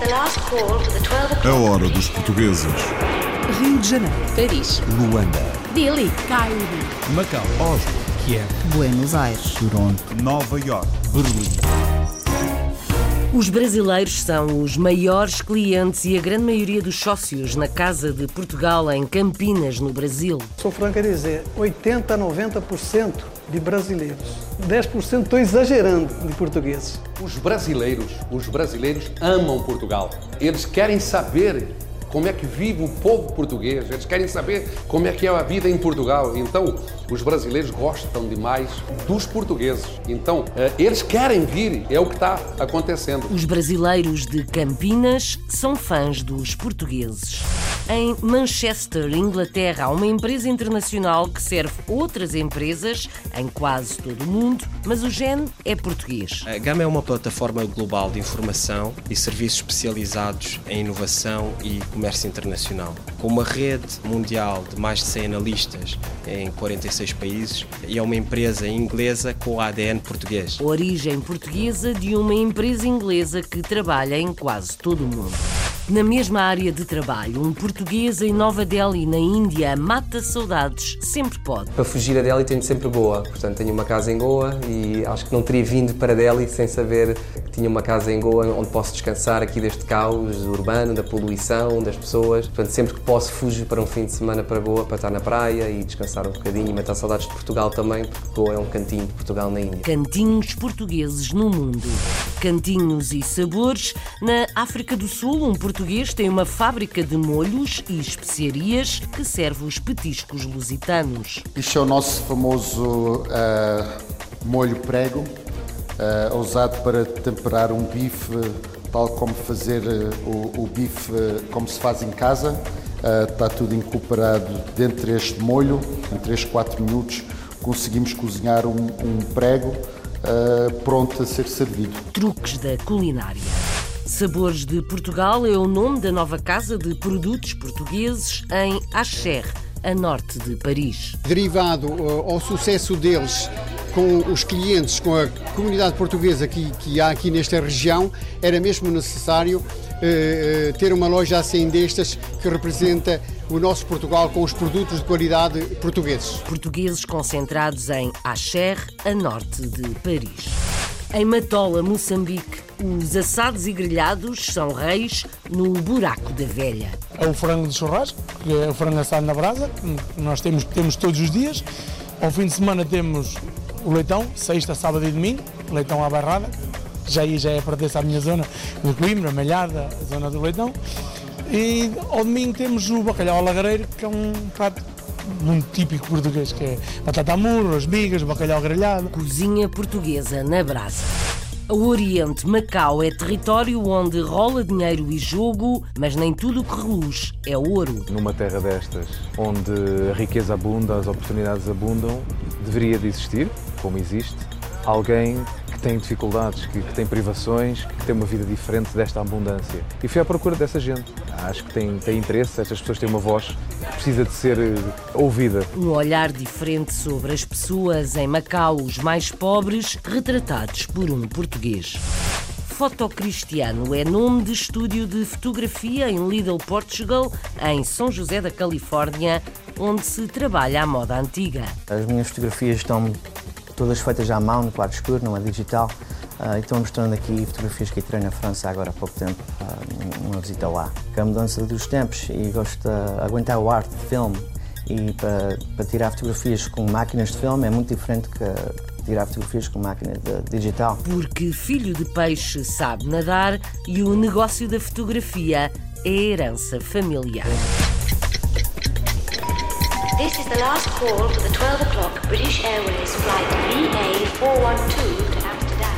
A hora dos portugueses. Rio de Janeiro, Paris, Luanda, Delhi, Cairo, Macau, Oslo, Kiev, Buenos Aires. Toronto, Nova York, Berlim. Os brasileiros são os maiores clientes e a grande maioria dos sócios na Casa de Portugal, em Campinas, no Brasil. Sou franco a dizer, 80 a 90% de brasileiros. 10% estou exagerando de portugueses. Os brasileiros, os brasileiros amam Portugal. Eles querem saber como é que vive o povo português, eles querem saber como é que é a vida em Portugal. Então, os brasileiros gostam demais dos portugueses. Então, eh, eles querem vir, é o que está acontecendo. Os brasileiros de Campinas são fãs dos portugueses. Em Manchester, Inglaterra, há uma empresa internacional que serve outras empresas em quase todo o mundo, mas o GEN é português. A Gama é uma plataforma global de informação e serviços especializados em inovação e comércio internacional. Com uma rede mundial de mais de 100 analistas em 46 países e é uma empresa inglesa com ADN português. Origem portuguesa de uma empresa inglesa que trabalha em quase todo o mundo. Na mesma área de trabalho, um português em Nova Delhi, na Índia, mata saudades, sempre pode. Para fugir a Delhi tenho sempre Goa, portanto tenho uma casa em Goa e acho que não teria vindo para Delhi sem saber que tinha uma casa em Goa onde posso descansar aqui deste caos urbano, da poluição, das pessoas. Portanto, sempre que posso fujo para um fim de semana para Goa, para estar na praia e descansar um bocadinho e matar saudades de Portugal também, porque Goa é um cantinho de Portugal na Índia. Cantinhos portugueses no mundo. Cantinhos e sabores. Na África do Sul, um português tem uma fábrica de molhos e especiarias que serve os petiscos lusitanos. Isto é o nosso famoso ah, molho prego, ah, usado para temperar um bife, tal como fazer ah, o, o bife como se faz em casa. Ah, está tudo incorporado dentro deste molho. Em 3, 4 minutos conseguimos cozinhar um, um prego ah, pronto a ser servido. Truques da culinária. Sabores de Portugal é o nome da nova casa de produtos portugueses em Acher, a norte de Paris. derivado uh, ao sucesso deles com os clientes, com a comunidade portuguesa que, que há aqui nesta região, era mesmo necessário uh, ter uma loja assim destas que representa o nosso Portugal com os produtos de qualidade portugueses. Portugueses concentrados em Acher, a norte de Paris. Em Matola, Moçambique, os assados e grelhados são reis no buraco da velha. é o frango de churrasco, que é o frango assado na brasa, que nós temos, temos todos os dias. Ao fim de semana temos o leitão, sexta, sábado e domingo, leitão à barrada, já aí já é pertence à minha zona de Coimbra, Malhada, a zona do leitão. E ao domingo temos o bacalhau ao lagareiro, que é um prato muito típico português, que é batata amurro, as migas, bacalhau grelhado. Cozinha portuguesa na brasa. O Oriente, Macau, é território onde rola dinheiro e jogo, mas nem tudo o que reluz é ouro. Numa terra destas, onde a riqueza abunda, as oportunidades abundam, deveria de existir, como existe, alguém que tem dificuldades, que, que tem privações, que tem uma vida diferente desta abundância. E fui à procura dessa gente. Acho que tem, tem interesse, estas pessoas têm uma voz, precisa de ser eh, ouvida. Um olhar diferente sobre as pessoas em Macau, os mais pobres, retratados por um português. Fotocristiano é nome de estúdio de fotografia em Lidl, Portugal, em São José da Califórnia, onde se trabalha a moda antiga. As minhas fotografias estão todas feitas à mão, no quadro escuro, não é digital. Uh, e estou mostrando aqui fotografias que tirei na França agora há pouco tempo, uh, numa visita lá. Com a mudança dos tempos e gosto de aguentar o arte de filme e para, para tirar fotografias com máquinas de filme é muito diferente que tirar fotografias com máquina de, digital. Porque filho de peixe sabe nadar e o negócio da fotografia é herança familiar. This is the last call for the 12 o'clock British Airways flight VA412 to Amsterdam.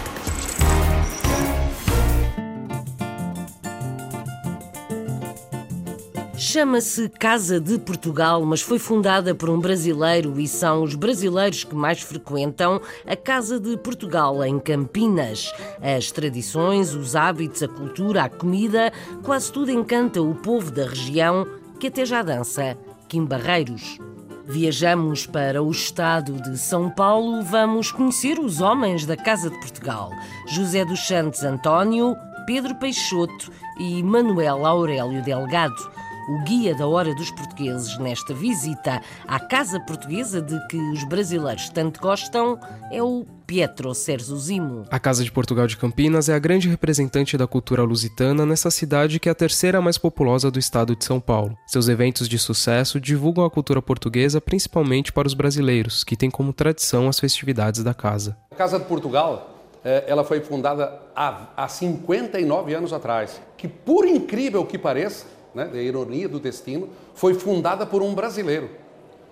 Chama-se Casa de Portugal, mas foi fundada por um brasileiro e são os brasileiros que mais frequentam a Casa de Portugal em Campinas. As tradições, os hábitos, a cultura, a comida, quase tudo encanta o povo da região que até já dança Quimbarreiros. Viajamos para o estado de São Paulo, vamos conhecer os homens da Casa de Portugal: José dos Santos António, Pedro Peixoto e Manuel Aurélio Delgado o guia da hora dos portugueses nesta visita à casa portuguesa de que os brasileiros tanto gostam é o Pietro Serzuzimo. A Casa de Portugal de Campinas é a grande representante da cultura lusitana nessa cidade que é a terceira mais populosa do estado de São Paulo. Seus eventos de sucesso divulgam a cultura portuguesa principalmente para os brasileiros, que têm como tradição as festividades da casa. A Casa de Portugal eh, ela foi fundada há 59 anos atrás, que por incrível que pareça, né, da ironia do destino, foi fundada por um brasileiro,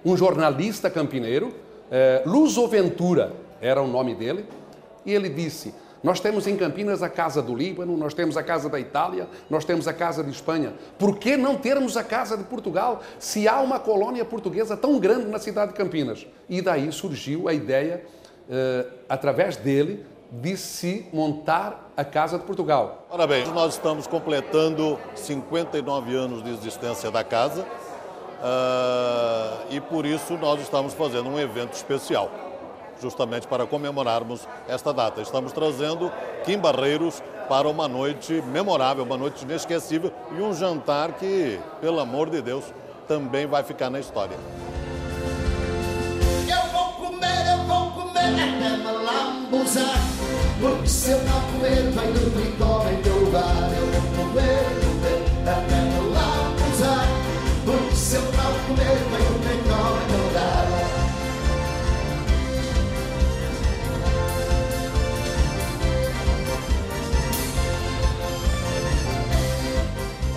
um jornalista campineiro, é, Luso Ventura era o nome dele, e ele disse: Nós temos em Campinas a Casa do Líbano, nós temos a Casa da Itália, nós temos a Casa de Espanha. Por que não termos a Casa de Portugal se há uma colônia portuguesa tão grande na cidade de Campinas? E daí surgiu a ideia, é, através dele, de se montar a Casa de Portugal. Parabéns, nós estamos completando 59 anos de existência da casa uh, e por isso nós estamos fazendo um evento especial, justamente para comemorarmos esta data. Estamos trazendo Kim Barreiros para uma noite memorável, uma noite inesquecível e um jantar que, pelo amor de Deus, também vai ficar na história. Eu vou comer, eu vou comer até me lambuzar. Porque se eu não comer, vai dormir, come em teu lugar. Eu vou comer, comer, até me lá usar. Porque se eu não comer, vai dormir, come em teu lugar.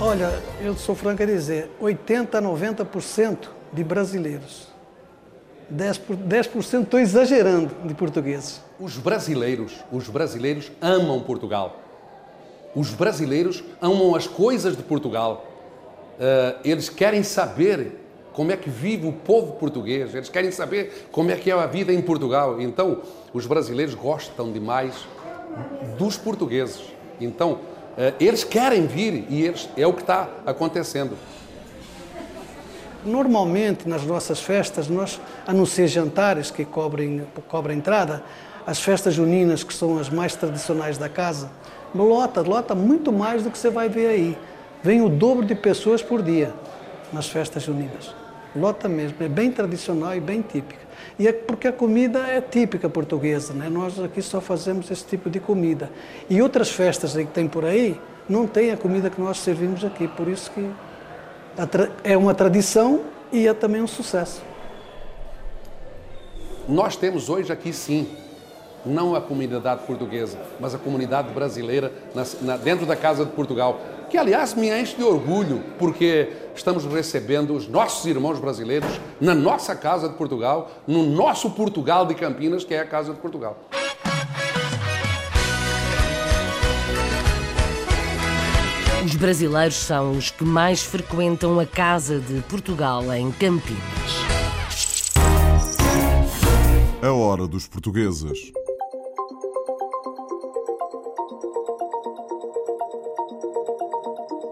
Olha, eu sou franco a dizer, 80 a 90% de brasileiros 10%, estou exagerando de portugueses. Os brasileiros, os brasileiros amam Portugal. Os brasileiros amam as coisas de Portugal. Uh, eles querem saber como é que vive o povo português, eles querem saber como é que é a vida em Portugal. Então, os brasileiros gostam demais dos portugueses. Então, uh, eles querem vir e eles, é o que está acontecendo. Normalmente, nas nossas festas, nós, a não ser jantares que cobrem, cobrem entrada, as festas juninas, que são as mais tradicionais da casa, lota, lota muito mais do que você vai ver aí. Vem o dobro de pessoas por dia nas festas juninas. Lota mesmo, é bem tradicional e bem típica. E é porque a comida é típica portuguesa, né? Nós aqui só fazemos esse tipo de comida. E outras festas que tem por aí, não tem a comida que nós servimos aqui, por isso que é uma tradição e é também um sucesso. Nós temos hoje aqui sim, não a comunidade portuguesa, mas a comunidade brasileira na, na, dentro da Casa de Portugal, que aliás me enche de orgulho, porque estamos recebendo os nossos irmãos brasileiros na nossa Casa de Portugal, no nosso Portugal de Campinas, que é a Casa de Portugal. Os brasileiros são os que mais frequentam a Casa de Portugal em Campinas. A hora dos portugueses.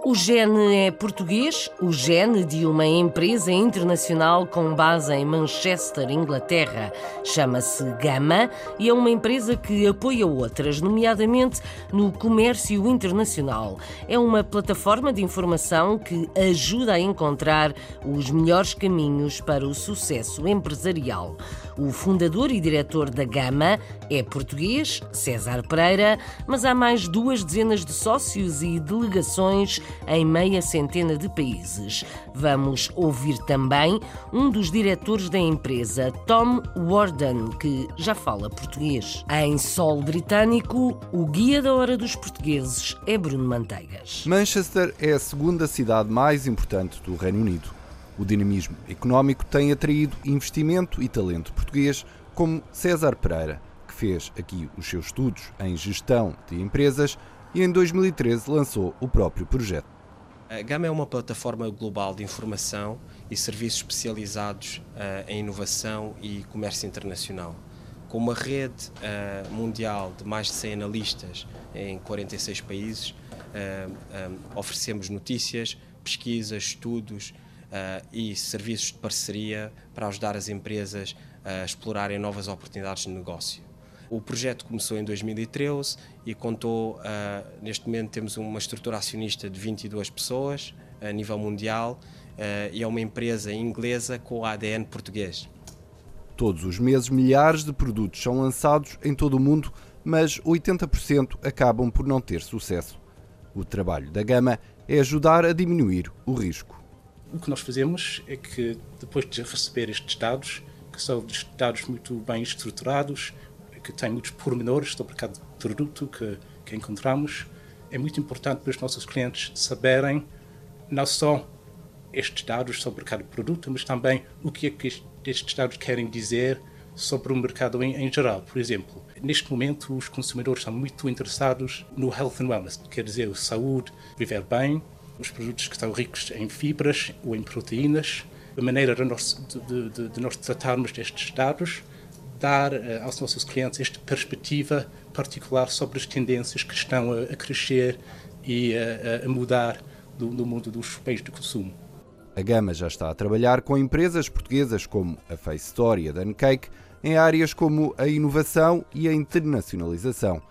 O gene é português, o gene de uma empresa internacional com base em Manchester, Inglaterra. Chama-se Gama e é uma empresa que apoia outras, nomeadamente no comércio internacional. É uma plataforma de informação que ajuda a encontrar os melhores caminhos para o sucesso empresarial. O fundador e diretor da Gama é português, César Pereira, mas há mais duas dezenas de sócios e delegações em meia centena de países. Vamos ouvir também um dos diretores da empresa, Tom Warden, que já fala português. Em solo britânico, o guia da hora dos portugueses é Bruno Manteigas. Manchester é a segunda cidade mais importante do Reino Unido. O dinamismo económico tem atraído investimento e talento português, como César Pereira, que fez aqui os seus estudos em gestão de empresas e em 2013 lançou o próprio projeto. A Gama é uma plataforma global de informação e serviços especializados uh, em inovação e comércio internacional. Com uma rede uh, mundial de mais de 100 analistas em 46 países, uh, um, oferecemos notícias, pesquisas, estudos e serviços de parceria para ajudar as empresas a explorarem novas oportunidades de negócio. O projeto começou em 2013 e contou, uh, neste momento temos uma estrutura acionista de 22 pessoas a nível mundial uh, e é uma empresa inglesa com ADN português. Todos os meses, milhares de produtos são lançados em todo o mundo, mas 80% acabam por não ter sucesso. O trabalho da Gama é ajudar a diminuir o risco. O que nós fazemos é que, depois de receber estes dados, que são dados muito bem estruturados, que têm muitos pormenores sobre cada produto que, que encontramos, é muito importante para os nossos clientes saberem não só estes dados sobre cada produto, mas também o que é que estes dados querem dizer sobre o mercado em, em, geral. Por exemplo, neste momento os consumidores estão muito interessados no health and wellness, quer dizer, saúde, viver bem, os produtos que estão ricos em fibras ou em proteínas, a maneira de nós, de, de, de nós tratarmos destes dados, dar uh, aos nossos clientes esta perspectiva particular sobre as tendências que estão a, a crescer e a, a mudar do, no mundo dos bens de consumo. A Gama já está a trabalhar com empresas portuguesas como a Face Story e a Duncake em áreas como a inovação e a internacionalização.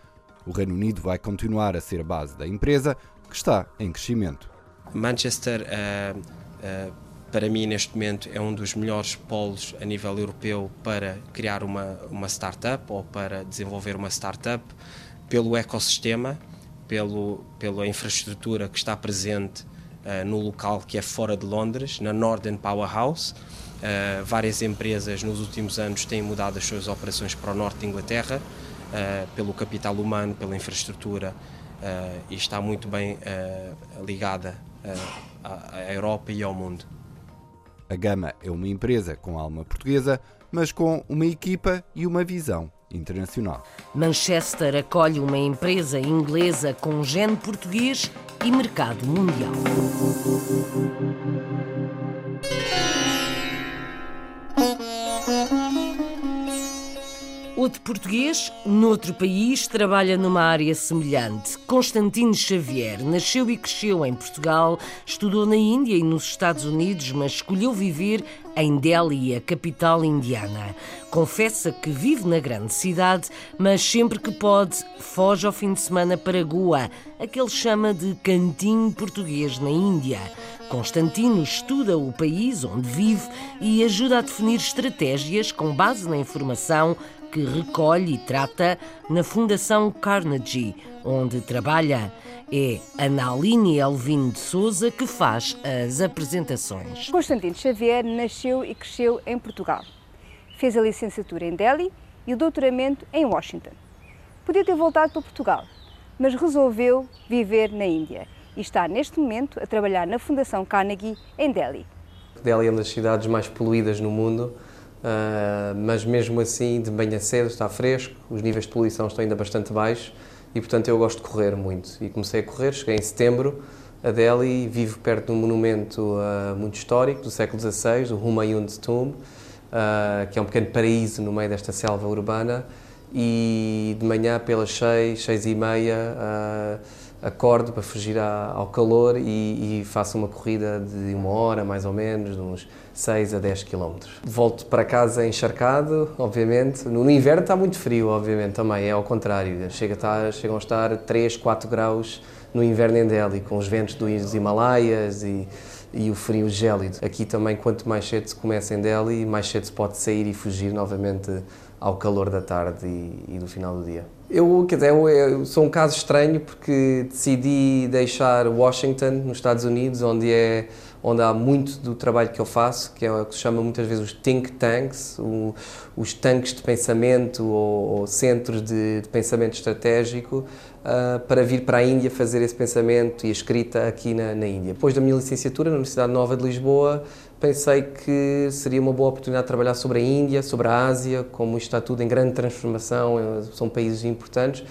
O Reino Unido vai continuar a ser a base da empresa, que está em crescimento. Manchester, uh, uh, para mim, neste momento, é um dos melhores polos a nível europeu para criar uma, uma startup ou para desenvolver uma startup, pelo ecossistema, pelo, pela infraestrutura que está presente uh, no local que é fora de Londres, na Northern Powerhouse. Uh, várias empresas nos últimos anos têm mudado as suas operações para o norte de Inglaterra, uh, pelo capital humano, pela infraestrutura, e está muito bem ligada à Europa e ao mundo. A Gama é uma empresa com alma portuguesa, mas com uma equipa e uma visão internacional. Manchester acolhe uma empresa inglesa com gene português e mercado mundial. Outro português, noutro país, trabalha numa área semelhante. Constantino Xavier nasceu e cresceu em Portugal, estudou na Índia e nos Estados Unidos, mas escolheu viver em Delhi, a capital indiana. Confessa que vive na grande cidade, mas sempre que pode, foge ao fim de semana para Goa, a que ele chama de cantinho português na Índia. Constantino estuda o país onde vive e ajuda a definir estratégias com base na informação que recolhe e trata na Fundação Carnegie, onde trabalha. É Analine Elvino de Souza que faz as apresentações. Constantino Xavier nasceu e cresceu em Portugal. Fez a licenciatura em Delhi e o doutoramento em Washington. Podia ter voltado para Portugal, mas resolveu viver na Índia e está neste momento a trabalhar na Fundação Carnegie em Delhi. Delhi é uma das cidades mais poluídas no mundo Uh, mas mesmo assim, de manhã cedo, está fresco, os níveis de poluição estão ainda bastante baixos e, portanto, eu gosto de correr muito. E comecei a correr, cheguei em setembro a Delhi, vivo perto de um monumento uh, muito histórico do século XVI, o Humayun's Tomb, uh, que é um pequeno paraíso no meio desta selva urbana. E de manhã, pelas seis, seis e meia, acordo para fugir ao calor e, e, faço uma corrida de uma hora, mais ou menos, de uns 6 a 10 km. Volto para casa encharcado, obviamente. No inverno está muito frio, obviamente, também, é ao contrário. Chega a estar, chegam a estar 3, 4 graus no inverno em Delhi, com os ventos dos Himalaias e, e o frio gélido. Aqui também, quanto mais cedo se começa em Delhi, mais cedo se pode sair e fugir novamente ao calor da tarde e, e do final do dia. Eu, quer dizer, eu, sou um caso estranho porque decidi deixar Washington, nos Estados Unidos, onde é onde há muito do trabalho que eu faço, que é o que se chama muitas vezes os think tanks, o, os tanques de pensamento ou, ou centros de, de, pensamento estratégico, uh, para vir para a Índia fazer esse pensamento e a escrita aqui na, na Índia. Depois da minha licenciatura na Universidade Nova de Lisboa, pensei que seria uma boa oportunidade de trabalhar sobre a Índia, sobre a Ásia, como está tudo em grande transformação, eh, são países importantes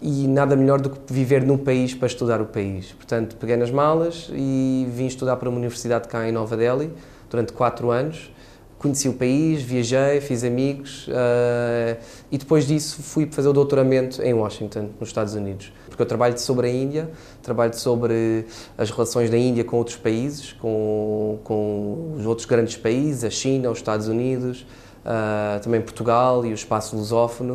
e nada melhor do que viver num país para estudar o país. Portanto, peguei nas malas e vim estudar para uma universidade cá em Nova Delhi durante quatro anos. Conheci o país, viajei, fiz amigos uh, e depois disso fui fazer o doutoramento em Washington, nos Estados Unidos. Porque eu trabalho sobre a Índia, trabalho sobre as relações da Índia com outros países, com, com os outros grandes países, a China, os Estados Unidos, uh, também Portugal e o espaço lusófono.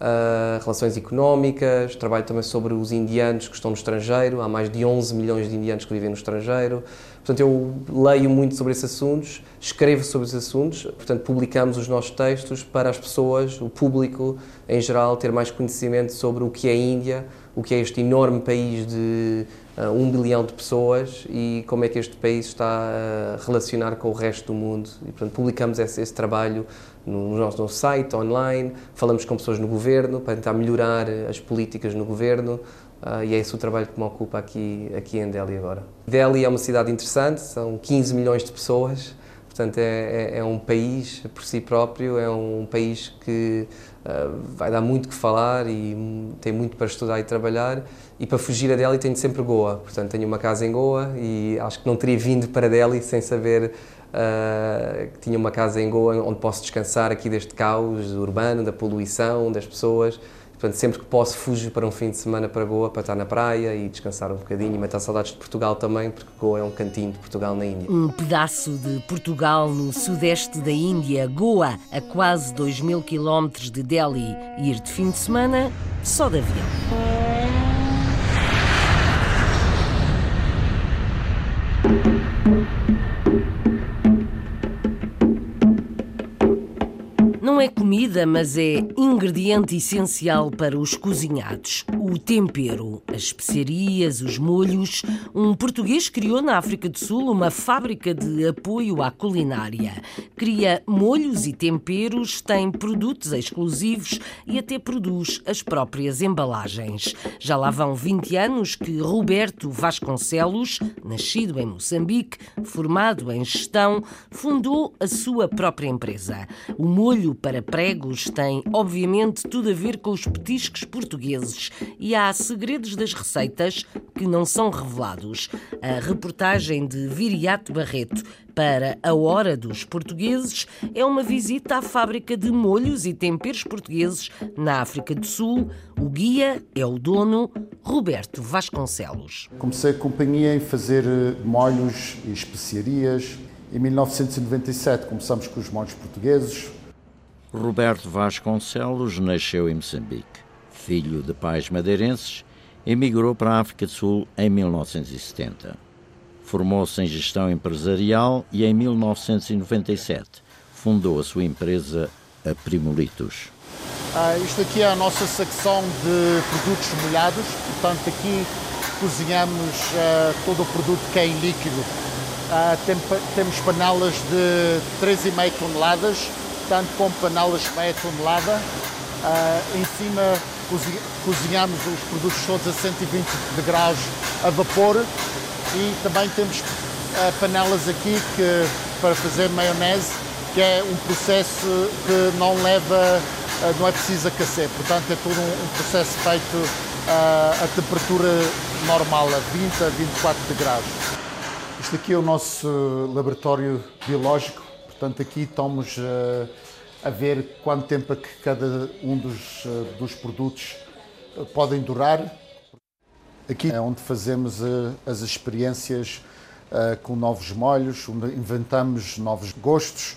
uh, relações económicas, trabalho também sobre os indianos que estão no estrangeiro, há mais de 11 milhões de indianos que vivem no estrangeiro. Portanto, eu leio muito sobre esses assuntos, escrevo sobre esses assuntos, portanto, publicamos os nossos textos para as pessoas, o público em geral, ter mais conhecimento sobre o que é a Índia, o que é este enorme país de uh, um bilhão de pessoas e como é que este país está a relacionar com o resto do mundo. E, portanto, publicamos esse, esse trabalho no nosso, no site, online, falamos com pessoas no governo para tentar melhorar as políticas no governo. Uh, e é esse o trabalho que me ocupa aqui, aqui em Delhi agora. Delhi é uma cidade interessante, são 15 milhões de pessoas, portanto é, é, é um país por si próprio, é um país que uh, vai dar muito que falar e tem muito para estudar e trabalhar. E para fugir a Delhi tenho sempre Goa, portanto tenho uma casa em Goa e acho que não teria vindo para Delhi sem saber uh, que tinha uma casa em Goa onde posso descansar aqui deste caos urbano, da poluição, das pessoas. Portanto, sempre que posso, fujo para um fim de semana para Goa, para estar na praia e descansar um bocadinho e matar saudades de Portugal também, porque Goa é um cantinho de Portugal na Índia. Um pedaço de Portugal no sudeste da Índia, Goa, a quase 2 mil quilómetros de Delhi. Ir de fim de semana só de avião. É comida, mas é ingrediente essencial para os cozinhados. O tempero, as especiarias, os molhos. Um português criou na África do Sul uma fábrica de apoio à culinária. Cria molhos e temperos, tem produtos exclusivos e até produz as próprias embalagens. Já lá vão 20 anos que Roberto Vasconcelos, nascido em Moçambique, formado em gestão, fundou a sua própria empresa. O molho para pregos tem, obviamente, tudo a ver com os petiscos portugueses e há segredos das receitas que não são revelados. A reportagem de Viriato Barreto para a Hora dos Portugueses é uma visita à fábrica de molhos e temperos portugueses na África do Sul. O guia é o dono Roberto Vasconcelos. Comecei a companhia em fazer eh, molhos e especiarias. Em 1997 começamos com os molhos portugueses, Roberto Vasconcelos nasceu em Moçambique. Filho de pais madeirenses, emigrou para a África do Sul em 1970. Formou-se em gestão empresarial e em 1997 fundou a sua empresa a Primolitos. Ah, isto aqui é a nossa secção de produtos molhados, portanto aqui cozinhamos ah, todo o produto que é em líquido. Ah, tem, temos panelas de 3,5 toneladas, tanto com panelas de meia tonelada. Uh, em cima cozinhamos os produtos todos a 120 graus a vapor e também temos uh, panelas aqui que, para fazer maionese, que é um processo que não leva, uh, não é preciso aquecer, portanto é todo um, um processo feito a temperatura normal, a 20 a 24 graus. Este aqui é o nosso laboratório biológico Portanto, aqui estamos uh, a ver quanto tempo é que cada um dos, uh, dos produtos uh, podem durar. Aqui é onde fazemos as experiências com novos molhos, onde inventamos novos gostos.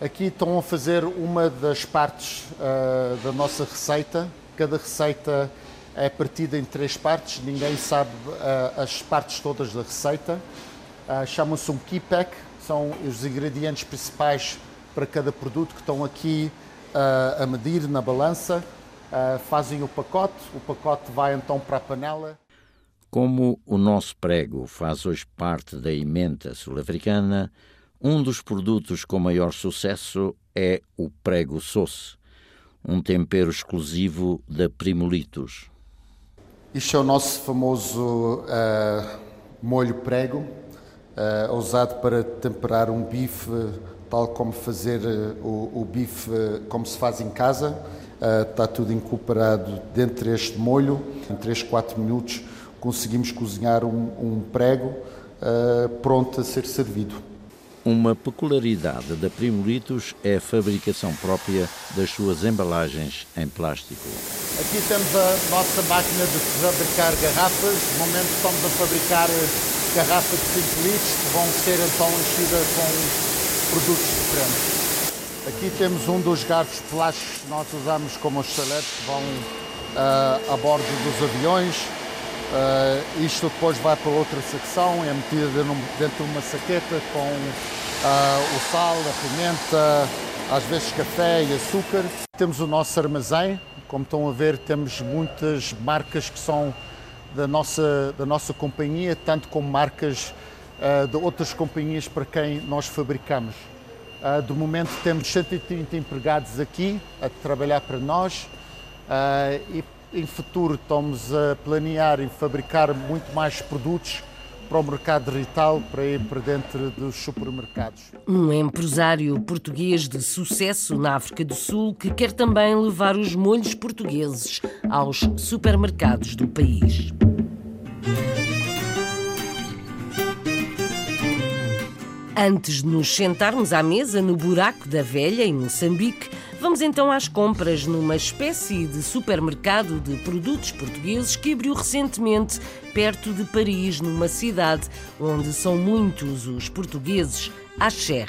Aqui estão a fazer uma das partes da nossa receita. Cada receita é partida em três partes, ninguém sabe as partes todas da receita. Chama-se um key pack, são os ingredientes principais para cada produto que estão aqui uh, a medir na balança, uh, fazem o pacote, o pacote vai então para a panela. Como o nosso prego faz hoje parte da emenda sul-africana, um dos produtos com maior sucesso é o prego sauce, um tempero exclusivo da Primolitos. Isto é o nosso famoso uh, molho prego, uh, usado para temperar um bife, tal como fazer uh, o, o, bife uh, como se faz em casa. está tudo incorporado dentro deste molho. Em 3, 4 minutos conseguimos cozinhar um, um prego pronto a ser servido. Uma peculiaridade da Primolitos é a fabricação própria das suas embalagens em plástico. Aqui temos a nossa máquina de fabricar garrafas. No momento estamos a fabricar garrafas de 5 litros que vão ser então enchidas com produtos diferentes. Aqui temos um dos garfos plásticos que nós usamos como estaletes que vão uh, a bordo dos aviões. Uh, isto depois vai para outra secção, é metido dentro de uma saqueta com uh, o sal, a pimenta, às vezes café e açúcar. Temos o nosso armazém, como estão a ver, temos muitas marcas que são da nossa, da nossa companhia, tanto como marcas uh, de outras companhias para quem nós fabricamos. Uh, de momento temos 130 empregados aqui a trabalhar para nós uh, e em futuro estamos a planear e fabricar muito mais produtos para o mercado retail, para ir para dentro dos supermercados. Um empresário português de sucesso na África do Sul que quer também levar os molhos portugueses aos supermercados do país. Antes de nos sentarmos à mesa no buraco da velha em Moçambique, vamos então às compras numa espécie de supermercado de produtos portugueses que abriu recentemente perto de Paris, numa cidade onde são muitos os portugueses, a Cher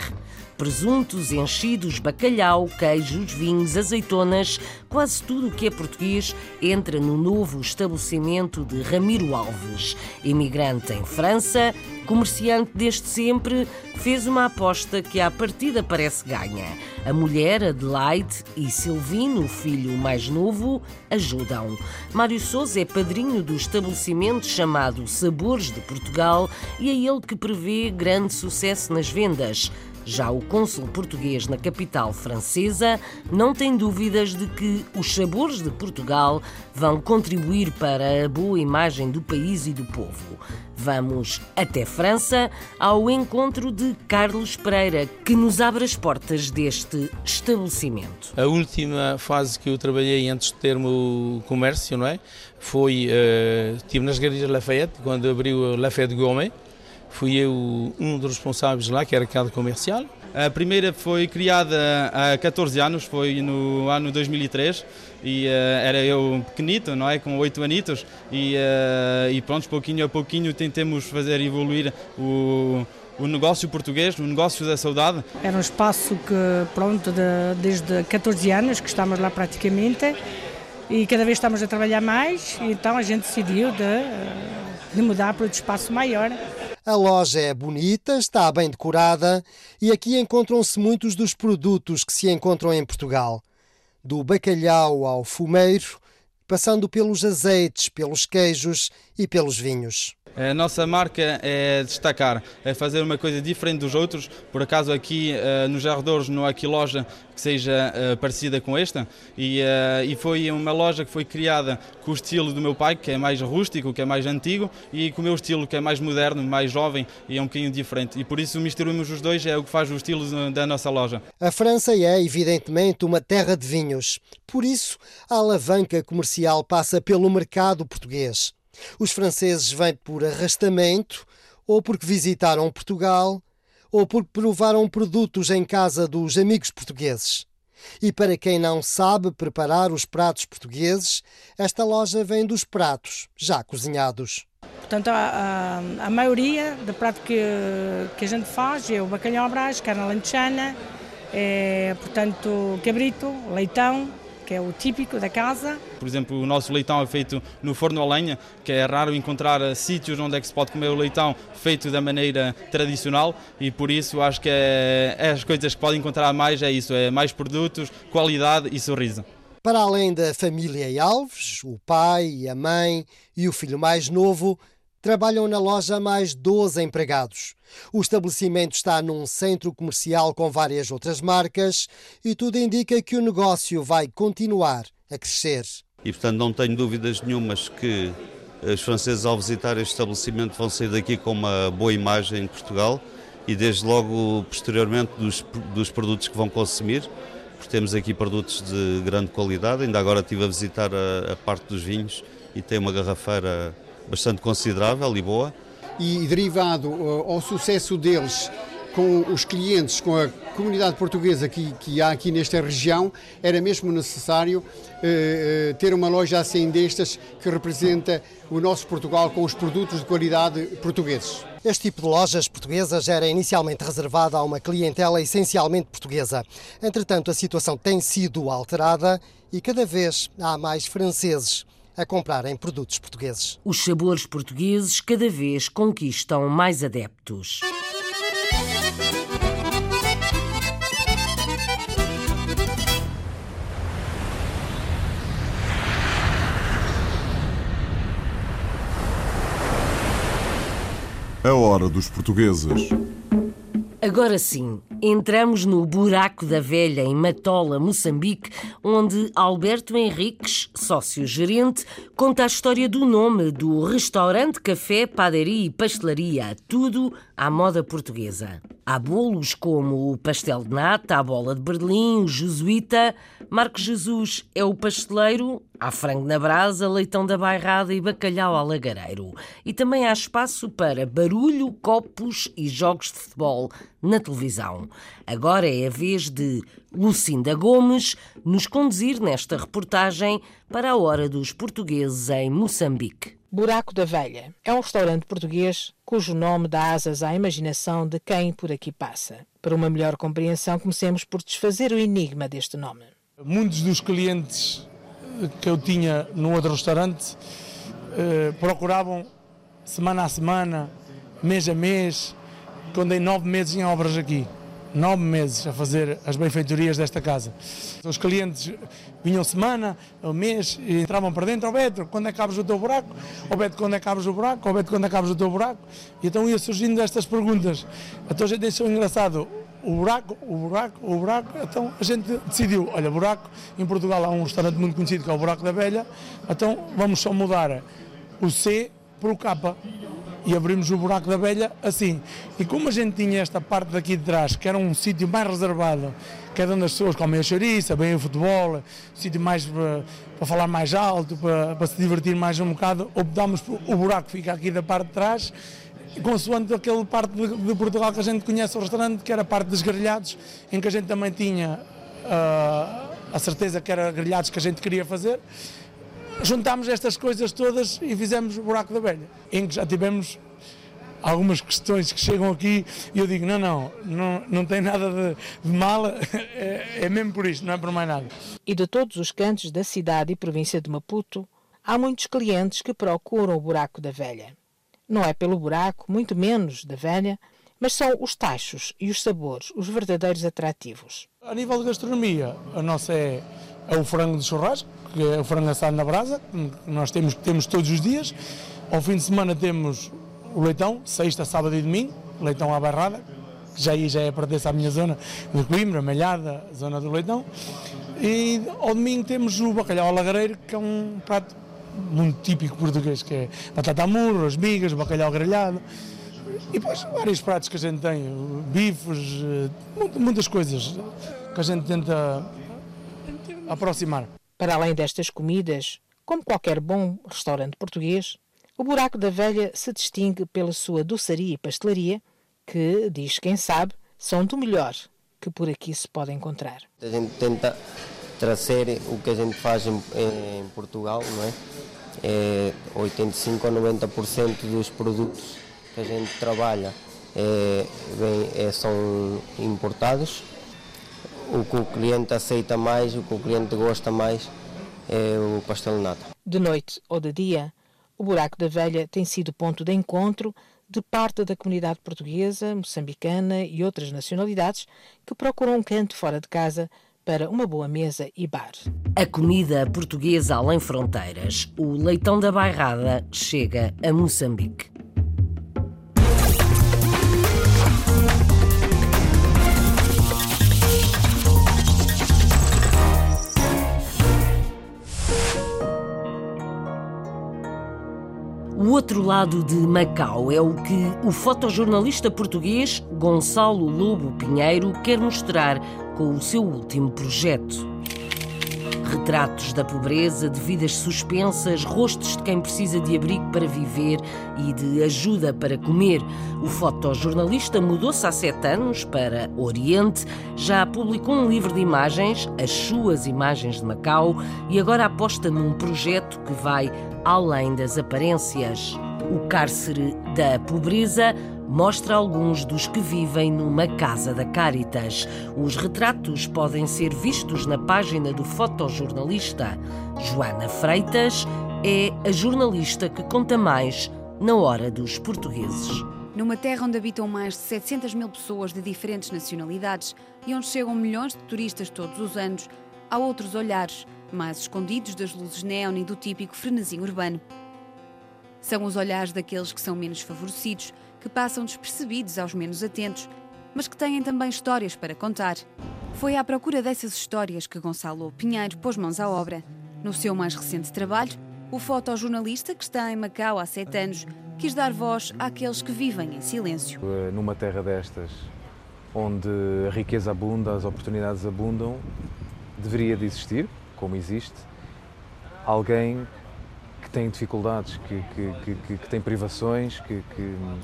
presuntos, enchidos, bacalhau, queijos, vinhos, azeitonas, quase tudo o que é português entra no novo estabelecimento de Ramiro Alves. Imigrante em França, comerciante desde sempre, fez uma aposta que à partida parece ganha. A mulher, Adelaide, e Silvino, o filho mais novo, ajudam. Mário Souza é padrinho do estabelecimento chamado Sabores de Portugal e é ele que prevê grande sucesso nas vendas. Já o cônsul português na capital francesa não tem dúvidas de que os sabores de Portugal vão contribuir para a boa imagem do país e do povo. Vamos até França ao encontro de Carlos Pereira, que nos abre as portas deste estabelecimento. A última fase que eu trabalhei antes de ter o comércio, não é? Foi, uh, estive nas Garias Lafayette, quando abriu Lafayette Gourmet, fui eu um dos responsáveis lá, que era a comercial. A primeira foi criada há 14 anos, foi no ano 2003 e uh, era eu pequenito, não é, com 8 anitos e, uh, e pronto, pouquinho a pouquinho tentemos fazer evoluir o, o negócio português, o negócio da saudade. Era um espaço que, pronto, de, desde 14 anos que estamos lá praticamente e cada vez estamos a trabalhar mais, então a gente decidiu de, de mudar para outro espaço maior. A loja é bonita, está bem decorada e aqui encontram-se muitos dos produtos que se encontram em Portugal. Do bacalhau ao fumeiro, passando pelos azeites, pelos queijos e pelos vinhos. A nossa marca é destacar, é fazer uma coisa diferente dos outros. Por acaso aqui uh, nos arredores não há aqui loja que seja uh, parecida com esta e, uh, e foi uma loja que foi criada com o estilo do meu pai, que é mais rústico, que é mais antigo, e com o meu estilo, que é mais moderno, mais jovem e é um bocadinho diferente. E por isso misturamos os dois, é o que faz o estilo da nossa loja. A França é, evidentemente, uma terra de vinhos. Por isso, a alavanca comercial passa pelo mercado português. Os franceses vêm por arrastamento, ou porque visitaram Portugal, ou porque provaram produtos em casa dos amigos portugueses. E para quem não sabe preparar os pratos portugueses, esta loja vem dos pratos já cozinhados. Portanto, a, a, a maioria do prato que, que a gente faz é o bacalhau brás, carne alentejana, é, portanto, cabrito, leitão, que é o típico da casa. Por exemplo, o nosso leitão é feito no forno a lenha, que é raro encontrar eh, sítios onde é que se pode comer o leitão feito da maneira tradicional e por isso acho que é, é as coisas que podem encontrar mais é isso, é mais produtos, qualidade e sorriso. Para além da família Alves, o pai, a mãe e o filho mais novo trabalham na loja mais 12 empregados. O estabelecimento está num centro comercial com várias outras marcas e tudo indica que o negócio vai continuar a crescer. E portanto não tenho dúvidas nenhumas que os franceses ao visitar este estabelecimento vão sair daqui com uma boa imagem em Portugal e desde logo posteriormente dos, dos produtos que vão consumir, porque temos aqui produtos de grande qualidade. Ainda agora estive a visitar a, a parte dos vinhos e tem uma garrafeira bastante considerável e boa. E derivado uh, ao sucesso deles com os clientes, com a comunidade portuguesa que, que há aqui nesta região, era mesmo necessário uh, uh, ter uma loja assim destas que representa o nosso Portugal com os produtos de qualidade portugueses. Este tipo de lojas portuguesas era inicialmente reservado a uma clientela essencialmente portuguesa. Entretanto, a situação tem sido alterada e cada vez há mais franceses a comprarem produtos portugueses. Os sabores portugueses cada vez conquistam mais adeptos. A hora dos portugueses. Agora sim, entramos no Buraco da Velha, em Matola, Moçambique, onde Alberto Henriques, sócio-gerente, conta a história do nome do restaurante, café, padaria e pastelaria, tudo à moda portuguesa. Há bolos como o pastel de nata, a bola de Berlim, o jesuíta. Marcos Jesus é o pasteleiro, há frango na brasa, leitão da bairrada e bacalhau ao lagareiro. E também há espaço para barulho, copos e jogos de futebol na televisão. Agora é a vez de Lucinda Gomes nos conduzir nesta reportagem para a Hora dos Portugueses em Moçambique. Buraco da Velha é um restaurante português cujo nome dá asas à imaginação de quem por aqui passa. Para uma melhor compreensão, comecemos por desfazer o enigma deste nome. Muitos dos clientes que eu tinha no outro restaurante eh, procuravam semana a semana, mês a mês, quando em nove meses em obras aqui nove meses a fazer as benfeitorias desta casa. Os clientes vinham semana, um mês, e entravam para dentro, ó oh Beto, quando é que abres o teu buraco? Ó oh Beto, quando é que abres o buraco? Ó oh Beto, quando é que abres o teu buraco? E então ia surgindo estas perguntas. Então a gente deixou engraçado, o buraco, o buraco, o buraco, então a gente decidiu, olha, buraco, em Portugal há um restaurante muito conhecido que é o Buraco da Velha, então vamos só mudar o C para o K e abrimos o buraco da velha assim. E como a gente tinha esta parte daqui de trás, que era um sítio mais reservado, que é onde as pessoas comem a chouriça, bem o futebol, sítio mais para, para, falar mais alto, para, para, se divertir mais um bocado, optámos por o buraco fica aqui da parte de trás, consoante aquele parte de, de, Portugal que a gente conhece o restaurante, que era a parte dos grelhados, em que a gente também tinha uh, a certeza que era grelhados que a gente queria fazer juntámos estas coisas todas e fizemos o buraco da velha, em que já tivemos algumas questões que chegam aqui e eu digo, não, não, não, não tem nada de, de mal, é, é mesmo por isto, não é por mais nada. E de todos os cantos da cidade e província de Maputo, há muitos clientes que procuram o buraco da velha. Não é pelo buraco, muito menos da velha, mas são os tachos e os sabores, os verdadeiros atrativos. A nível de gastronomia, a nossa é, é o frango de churrasco, que é o frango assado na brasa, que nós temos, temos todos os dias. Ao fim de semana temos o leitão, sexta, sábado e domingo, leitão à barrada, que já já é pertence à minha zona de Coimbra, Malhada, zona do leitão. E ao domingo temos o bacalhau lagareiro, que é um prato muito típico português, que é batata a murro, as migas, bacalhau grelhado. E depois vários pratos que a gente tem, bifes, eh, muitas coisas que a gente tenta aproximar. Para além destas comidas, como qualquer bom restaurante português, o Buraco da Velha se distingue pela sua doçaria e pastelaria, que, diz quem sabe, são do melhor que por aqui se pode encontrar. A gente tenta trazer o que a gente faz em, em Portugal, não é? é 85 a 90% dos produtos que a gente trabalha é, é, são importados o que o cliente aceita mais, o que o cliente gosta mais é o pastel de nata. De noite ou de dia, o Buraco da Velha tem sido ponto de encontro de parte da comunidade portuguesa, moçambicana e outras nacionalidades que procuram um canto fora de casa para uma boa mesa e bar. A comida portuguesa além fronteiras. O leitão da bairrada chega a Moçambique. O outro lado de Macau é o que o fotojornalista português Gonçalo Lobo Pinheiro quer mostrar com o seu último projeto. Retratos da pobreza, de vidas suspensas, rostos de quem precisa de abrigo para viver e de ajuda para comer. O fotojornalista mudou-se há sete anos para Oriente, já publicou um livro de imagens, As Suas Imagens de Macau, e agora aposta num projeto que vai além das aparências. O cárcere da pobreza mostra alguns dos que vivem numa casa da Caritas. Os retratos podem ser vistos na página do fotojornalista. Joana Freitas é a jornalista que conta mais na hora dos portugueses. Numa terra onde habitam mais de 700 mil pessoas de diferentes nacionalidades e onde chegam milhões de turistas todos os anos, há outros olhares, mais escondidos das luzes neon e do típico frenesim urbano. São os olhares daqueles que são menos favorecidos, que passam despercebidos aos menos atentos, mas que têm também histórias para contar. Foi à procura dessas histórias que Gonçalo Pinheiro pôs mãos à obra. No seu mais recente trabalho, o fotojornalista, que está em Macau há sete anos, quis dar voz àqueles que vivem em silêncio. Eh, numa terra destas, onde a riqueza abunda, as oportunidades abundam, deveria de existir, como existe, alguém que tem dificuldades, que, que, que, que tem privações, que,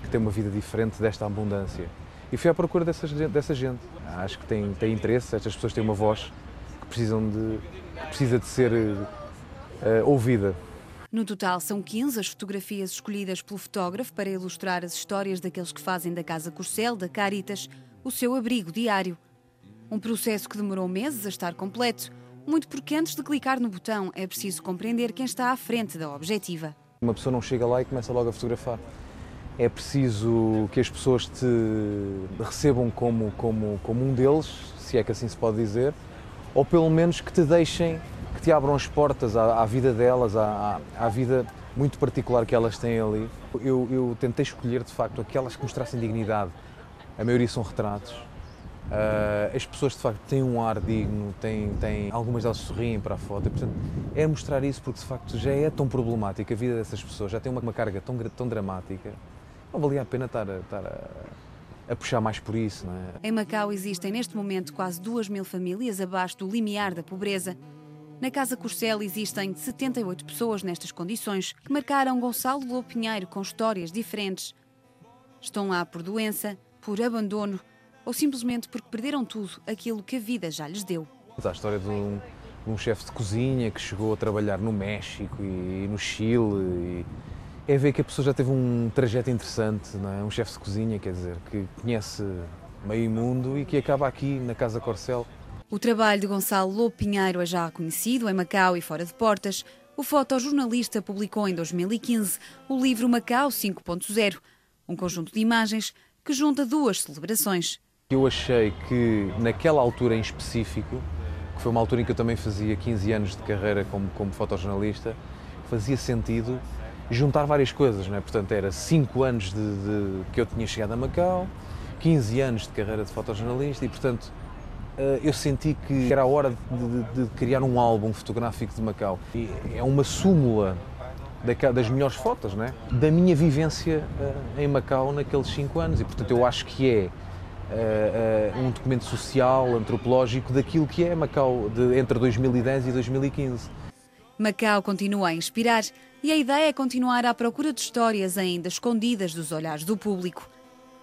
tem uma vida diferente desta abundância. E fui à procura dessa, dessa gente. Acho que tem, tem interesse, estas pessoas têm uma voz que precisam de, que precisa de ser uh, ouvida. No total, são 15 as fotografias escolhidas pelo fotógrafo para ilustrar as histórias daqueles que fazem da Casa Corcel, da Caritas, o seu abrigo diário. Um processo que demorou meses a estar completo, muito porque antes de clicar no botão é preciso compreender quem está à frente da objetiva. Uma pessoa não chega lá e começa logo a fotografar. É preciso que as pessoas te recebam como, como, como um deles, se é que assim se pode dizer, ou pelo menos que te deixem que te abram as portas à, à vida delas, à, à, vida muito particular que elas têm ali. Eu, eu, tentei escolher, de facto, aquelas que mostrassem dignidade. A maioria são retratos. Uh, as pessoas, de facto, têm um ar digno, têm, têm, algumas delas sorriem para a foto. E, portanto, é mostrar isso porque, de facto, já é tão problemática a vida dessas pessoas, já tem uma, uma carga tão, tão dramática. Não valia a pena estar, estar a, a puxar mais por isso. Não é? Em Macau existem, neste momento, quase duas mil famílias abaixo do limiar da pobreza. Na Casa Corcel existem 78 pessoas nestas condições que marcaram Gonçalo Lobo Pinheiro com histórias diferentes. Estão lá por doença, por abandono ou simplesmente porque perderam tudo aquilo que a vida já lhes deu. A história de um, um chefe de cozinha que chegou a trabalhar no México e, no Chile. E é ver que a pessoa já teve um trajeto interessante, não é? um chefe de cozinha, quer dizer, que conhece meio mundo e que acaba aqui na Casa Corcel o trabalho de Gonçalo Lobo Pinheiro é já conhecido em Macau e fora de portas. O fotojornalista publicou em 2015 o livro Macau 5.0, um conjunto de imagens que junta duas celebrações. Eu achei que naquela altura em específico, que foi uma altura em que eu também fazia 15 anos de carreira como, como fotojornalista, fazia sentido juntar várias coisas, não é? Portanto, era 5 anos de, de, que eu tinha chegado a Macau, 15 anos de carreira de fotojornalista e, portanto, eh, eu senti que era a hora de, de, criar um álbum fotográfico de Macau. E é uma súmula das melhores fotos, né? da minha vivência eh, em Macau naqueles cinco anos. E, portanto, eu acho que é uh, uh, um documento social, antropológico daquilo que é Macau de, entre 2010 e 2015. Macau continua a inspirar e a ideia é continuar à procura de histórias ainda escondidas dos olhares do público.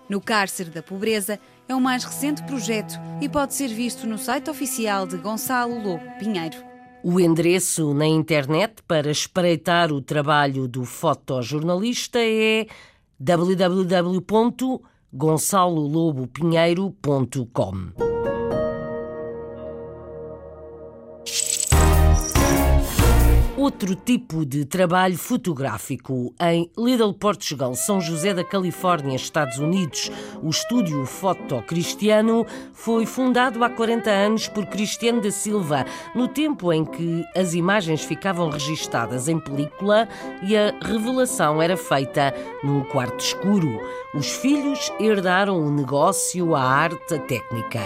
No cárcere da pobreza é o mais recente projeto e pode ser visto no site oficial de Gonçalo Lobo Pinheiro. O endereço na internet para espreitar o trabalho do fotojornalista é www.gonçalolobopinheiro.com. outro tipo de trabalho fotográfico. Em Little Portugal, São José da Califórnia, Estados Unidos, o estúdio Foto Cristiano foi fundado há 40 anos por Cristiano da Silva, no tempo em que as imagens ficavam registadas em película e a revelação era feita num quarto escuro. Os filhos herdaram o negócio, a arte, a técnica.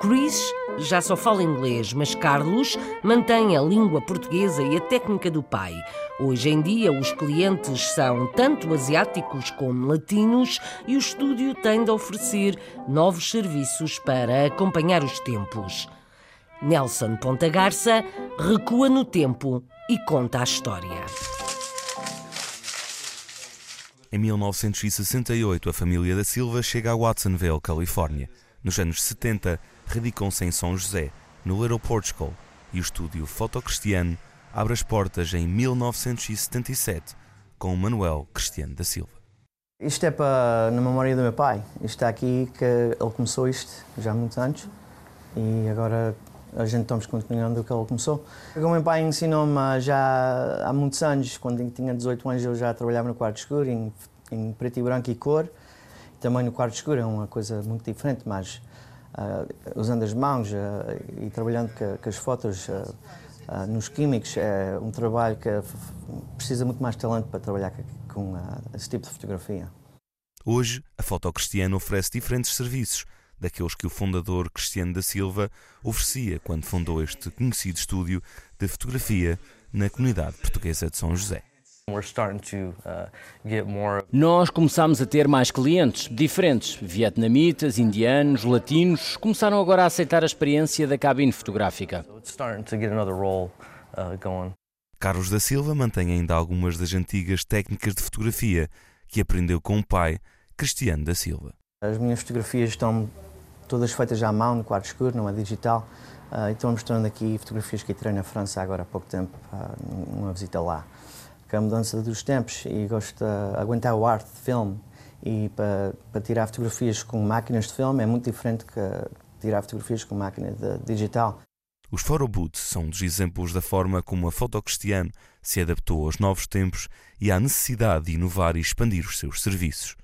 Chris já só fala inglês, mas Carlos mantém a língua portuguesa e a técnica do pai. Hoje em dia, os clientes são tanto asiáticos como latinos e o estúdio tem de oferecer novos serviços para acompanhar os tempos. Nelson Ponta Garça recua no tempo e conta a história. Em 1968, a família da Silva chega a Watsonville, Califórnia. Nos anos 70, radicam-se em São José, no Little Portugal, e o estúdio Fotocristiano abre as portas em 1977, com Manuel Cristiano da Silva. Isto é para, na memória do meu pai. Isto está aqui que ele começou isto já há muitos anos e agora a gente estamos continuando o que ele começou. O meu pai ensinou-me já há muitos anos, quando tinha 18 anos eu já trabalhava no quarto escuro, em, em preto e branco e cor. Também no quarto escuro é uma coisa muito diferente, mas usando as mãos uh, e trabalhando com, as fotos uh, nos químicos é um trabalho que precisa muito mais talento para trabalhar com esse tipo de fotografia. Hoje, a Foto Cristiano oferece diferentes serviços, daqueles que o fundador Cristiano da Silva oferecia quando fundou este conhecido estúdio de fotografia na comunidade portuguesa de São José. Uh, Nós começamos a ter mais clientes diferentes, vietnamitas, indianos, latinos, começaram agora a aceitar a experiência da cabine fotográfica. Uh, Carlos da Silva mantém ainda algumas das antigas técnicas de fotografia que aprendeu com o pai, Cristiano da Silva. As minhas fotografias estão todas feitas à mão, no quarto escuro, não é digital. Uh, estou mostrando aqui fotografias que tirei na França agora há pouco tempo, uh, numa visita lá com a mudança dos tempos e gosto de aguentar o arte de filme e para, para tirar fotografias com máquinas de filme é muito diferente que tirar fotografias com máquina de, digital. Os photobooths são um dos exemplos da forma como a foto cristiana se adaptou aos novos tempos e à necessidade de inovar e expandir os seus serviços.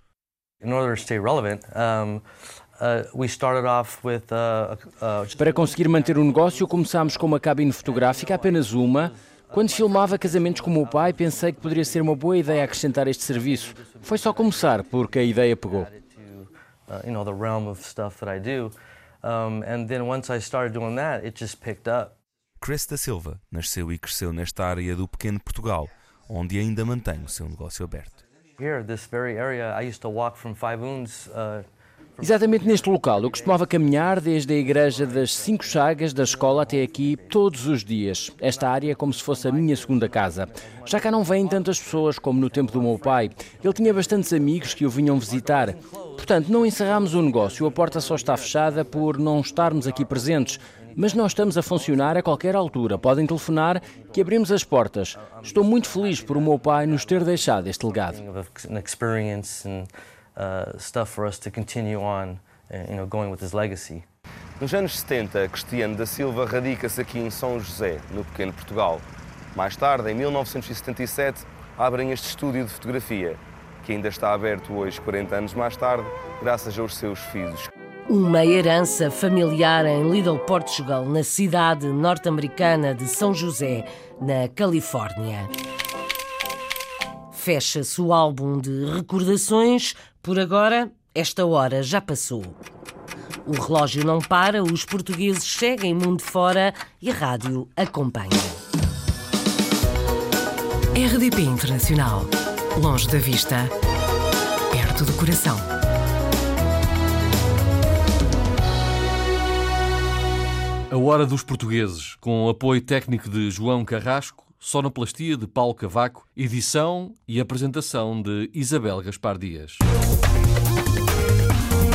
Uh, uh, Para conseguir manter o negócio, começámos com uma cabine fotográfica, apenas uma, quando filmava casamentos com o meu pai, pensei que poderia ser uma boa ideia acrescentar este serviço. Foi só começar, porque a ideia pegou. Chris da Silva nasceu e cresceu nesta área do pequeno Portugal, onde ainda mantém o seu negócio aberto. Here, this very area, I used to walk from Faivuns uh, Exatamente neste local, eu costumava caminhar desde a Igreja das Cinco Chagas da escola até aqui todos os dias. Esta área é como se fosse a minha segunda casa. Já cá não vêm tantas pessoas como no tempo do meu pai. Ele tinha bastantes amigos que o vinham visitar. Portanto, não encerramos o negócio. A porta só está fechada por não estarmos aqui presentes. Mas nós estamos a funcionar a qualquer altura. Podem telefonar que abrimos as portas. Estou muito feliz por o meu pai nos ter deixado este legado uh, stuff for us to continue on, uh, you know, going with his legacy. Nos anos 70, Cristiano da Silva radica-se aqui em São José, no pequeno Portugal. Mais tarde, em 1977, abrem este estúdio de fotografia, que ainda está aberto hoje, 40 anos mais tarde, graças aos seus filhos. Uma herança familiar em Little Portugal, na cidade norte-americana de São José, na Califórnia. Fecha-se o álbum de recordações por agora, esta hora já passou. O relógio não para, os portugueses seguem mundo fora e a rádio acompanha. RDP Internacional. Longe da vista, perto do coração. A Hora dos Portugueses, com apoio técnico de João Carrasco, sonoplastia de Paulo Cavaco, edição e apresentação de Isabel Gaspar Dias.